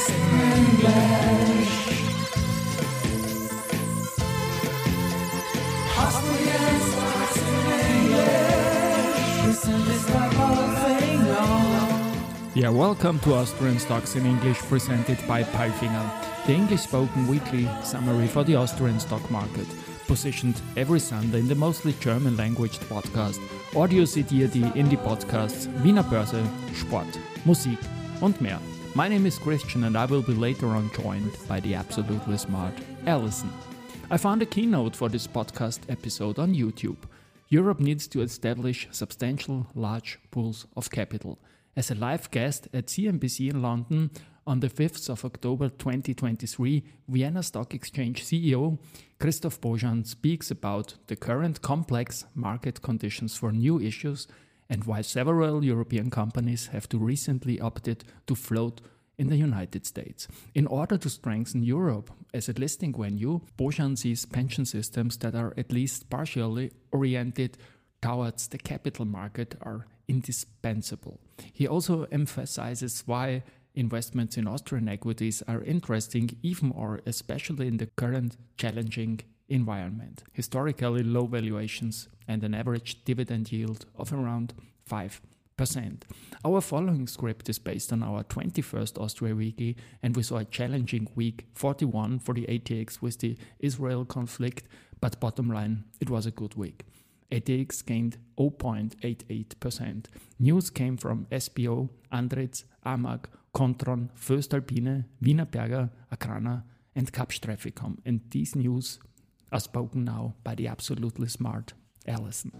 The on. Yeah, welcome to Austrian Stocks in English presented by Palfinger, the English spoken weekly summary for the Austrian stock market, positioned every Sunday in the mostly German language podcast, Audio CD in die Podcasts Wiener Börse, Sport, Musik und mehr. My name is Christian and I will be later on joined by the absolutely smart Allison. I found a keynote for this podcast episode on YouTube. Europe needs to establish substantial large pools of capital. As a live guest at CNBC in London on the 5th of October 2023, Vienna Stock Exchange CEO Christoph Boschan speaks about the current complex market conditions for new issues and why several European companies have to recently opted to float in the United States. In order to strengthen Europe as a listing venue, Boschan sees pension systems that are at least partially oriented towards the capital market are indispensable. He also emphasizes why investments in Austrian equities are interesting even or especially in the current challenging environment. Historically low valuations and an average dividend yield of around 5%. Our following script is based on our 21st Austria Weekly, and we saw a challenging week 41 for the ATX with the Israel conflict, but bottom line, it was a good week. ATX gained 0.88%. News came from SBO, Andritz, AMAG, Kontron, voestalpine, Wiener Berger, Agrana, and Kapsch TrafficCom. And these news are spoken now by the absolutely smart Alison.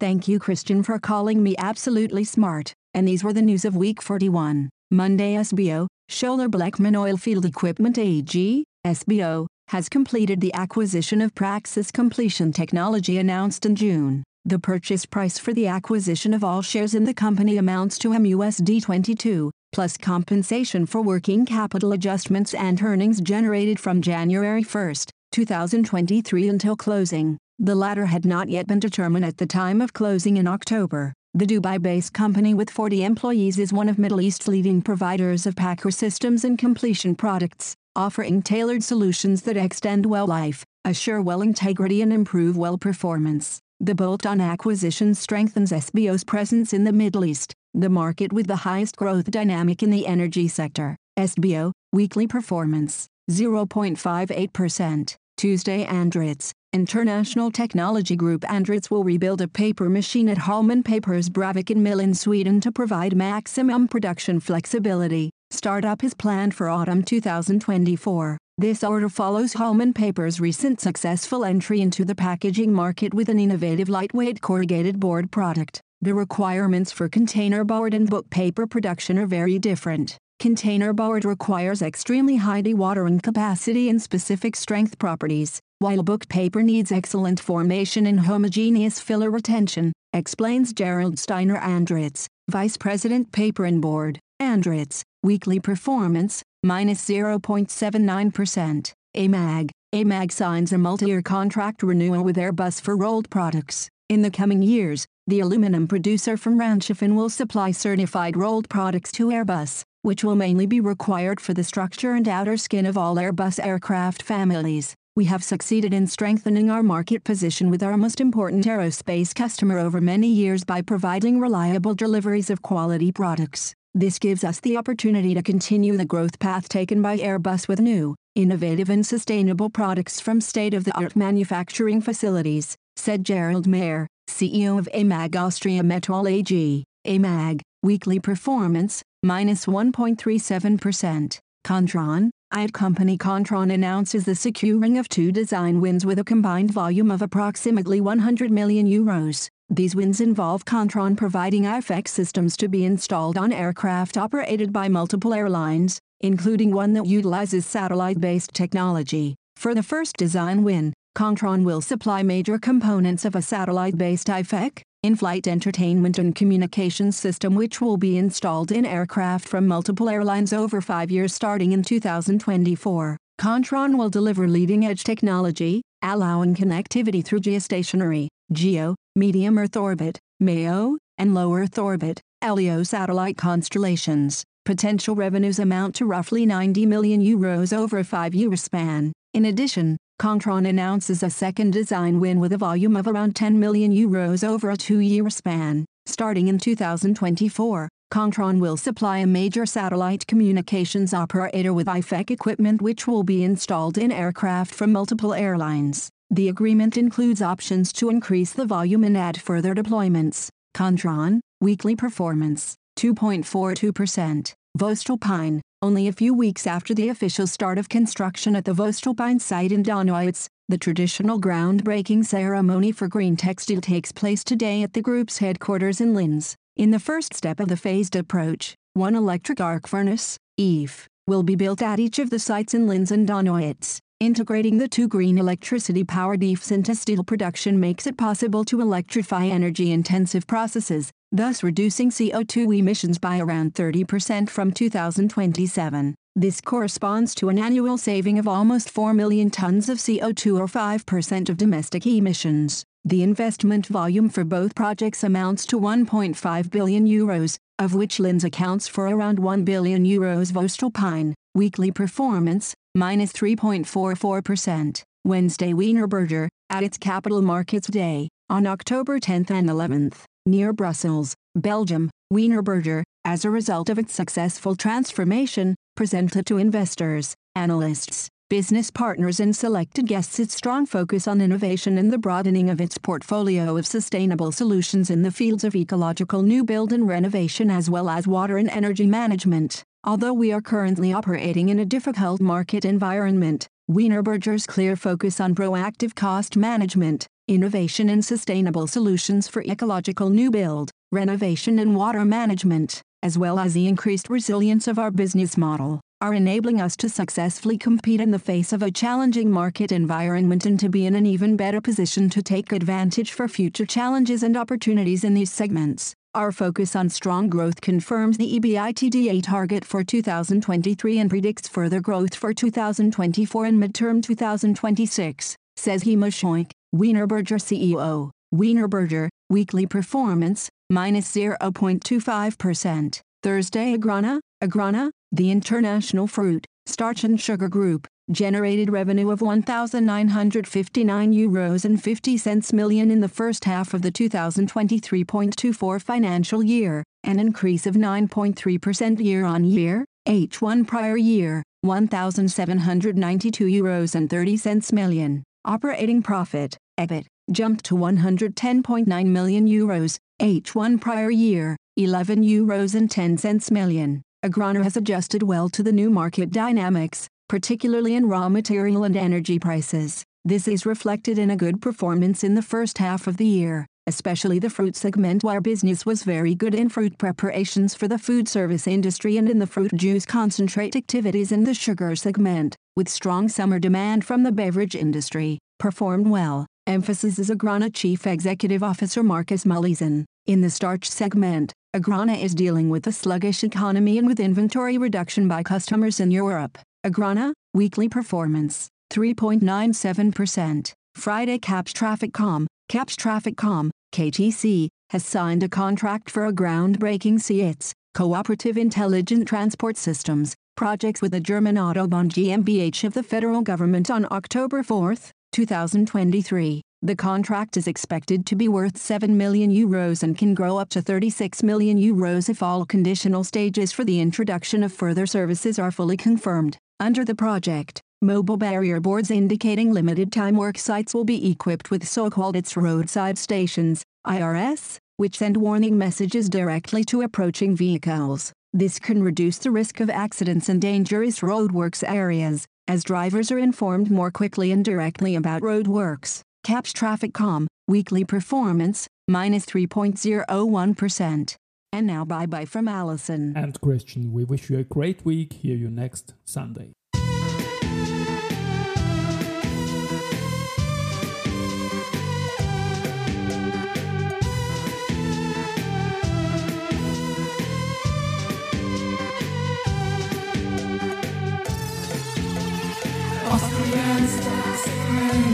Thank you, Christian, for calling me absolutely smart. And these were the news of week 41. Monday, SBO, Schoeller-Bleckmann Oilfield Equipment AG, SBO, has completed the acquisition of Praxis Completion Technology announced in June. The purchase price for the acquisition of all shares in the company amounts to MUSD 22, plus compensation for working capital adjustments and earnings generated from January 1, 2023 until closing. The latter had not yet been determined at the time of closing in October. The Dubai-based company with 40 employees is one of Middle East's leading providers of packer systems and completion products, offering tailored solutions that extend well life, assure well integrity and improve well performance. The bolt-on acquisition strengthens SBO's presence in the Middle East, the market with the highest growth dynamic in the energy sector. SBO, weekly performance, 0.58%. Tuesday Andritz, International Technology Group Andritz will rebuild a paper machine at Holmen Paper's Braviken mill in Sweden to provide maximum production flexibility. Startup is planned for autumn 2024. This order follows Holmen Paper's recent successful entry into the packaging market with an innovative lightweight corrugated board product. The requirements for containerboard and book paper production are very different. Containerboard requires extremely high dewatering capacity and specific strength properties, while book paper needs excellent formation and homogeneous filler retention, explains Gerald Steiner Andritz, Vice President Paper and Board, Andritz, weekly performance, minus 0.79%. AMAG, AMAG signs a multi-year contract renewal with Airbus for rolled products. In the coming years, the aluminum producer from Ranshofen will supply certified rolled products to Airbus, which will mainly be required for the structure and outer skin of all Airbus aircraft families. We have succeeded in strengthening our market position with our most important aerospace customer over many years by providing reliable deliveries of quality products. This gives us the opportunity to continue the growth path taken by Airbus with new, innovative and sustainable products from state-of-the-art manufacturing facilities, said Gerald Mayer, CEO of AMAG Austria Metall AG. AMAG, weekly performance, minus 1.37%. Kontron, IT company Kontron announces the securing of two design wins with a combined volume of approximately 100 million euros. These wins involve Kontron providing IFEC systems to be installed on aircraft operated by multiple airlines, including one that utilizes satellite-based technology. For the first design win, Kontron will supply major components of a satellite-based IFEC, in-flight entertainment and communications system which will be installed in aircraft from multiple airlines over five years starting in 2024. Kontron will deliver leading-edge technology, allowing connectivity through geostationary, GEO, medium Earth orbit, MEO, and low Earth orbit (LEO) satellite constellations. Potential revenues amount to roughly 90 million euros over a five-year span. In addition, Kontron announces a second design win with a volume of around 10 million euros over a two-year span. Starting in 2024, Kontron will supply a major satellite communications operator with IFEC equipment which will be installed in aircraft from multiple airlines. The agreement includes options to increase the volume and add further deployments. Kontron, weekly performance, 2.42%. Voestalpine, only a few weeks after the official start of construction at the Voestalpine site in Donawitz, the traditional groundbreaking ceremony for greentec steel takes place today at the group's headquarters in Linz. In the first step of the phased approach, one electric arc furnace, EAF, will be built at each of the sites in Linz and Donawitz. Integrating the two green electricity-powered EAFs into steel production makes it possible to electrify energy-intensive processes, thus reducing CO2 emissions by around 30% from 2027. This corresponds to an annual saving of almost 4 million tons of CO2 or 5% of domestic emissions. The investment volume for both projects amounts to 1.5 billion euros, of which Linz accounts for around 1 billion euros Voestalpine. Weekly performance, minus 3.44%. Wednesday Wienerberger, at its Capital Markets Day, on October 10 and 11th, near Brussels, Belgium, Wienerberger, as a result of its successful transformation, presented to investors, analysts, business partners and selected guests its strong focus on innovation and the broadening of its portfolio of sustainable solutions in the fields of ecological new build and renovation as well as water and energy management. Although we are currently operating in a difficult market environment, Wienerberger's clear focus on proactive cost management, innovation and sustainable solutions for ecological new build, renovation and water management, as well as the increased resilience of our business model, are enabling us to successfully compete in the face of a challenging market environment and to be in an even better position to take advantage for future challenges and opportunities in these segments. Our focus on strong growth confirms the EBITDA target for 2023 and predicts further growth for 2024 and midterm 2026, says Heimo Scheuch, Wienerberger CEO. Wienerberger, weekly performance, minus 0.25%. Thursday Agrana, Agrana, the international fruit, starch and sugar group, generated revenue of 1,959 euros and 50 cents million in the first half of the 2023.24 financial year, an increase of 9.3% year-on-year, H1 prior year, 1,792 euros and 30 cents million. Operating profit, EBIT, jumped to 110.9 million euros, H1 prior year, 11 euros and 10 cents million. Agrana has adjusted well to the new market dynamics, particularly in raw material and energy prices. This is reflected in a good performance in the first half of the year, especially the fruit segment where business was very good in fruit preparations for the food service industry and in the fruit juice concentrate activities in the sugar segment, with strong summer demand from the beverage industry, performed well. Emphasis is Agrana Chief Executive Officer Markus Mühleisen. In the starch segment, Agrana is dealing with a sluggish economy and with inventory reduction by customers in Europe. Agrana, weekly performance, 3.97%. Friday Kapsch TrafficCom, Kapsch TrafficCom, KTC, has signed a contract for a groundbreaking CITS, Cooperative Intelligent Transport Systems, projects with the German Autobahn GmbH of the federal government on October 4, 2023. The contract is expected to be worth 7 million euros and can grow up to 36 million euros if all conditional stages for the introduction of further services are fully confirmed. Under the project, mobile barrier boards indicating limited time work sites will be equipped with so-called ITS roadside stations, IRS, which send warning messages directly to approaching vehicles. This can reduce the risk of accidents in dangerous roadworks areas, as drivers are informed more quickly and directly about roadworks. Kapsch TrafficCom, weekly performance, minus 3.01%. And now bye bye from Allison. And Christian, we wish you a great week. Hear you next Sunday.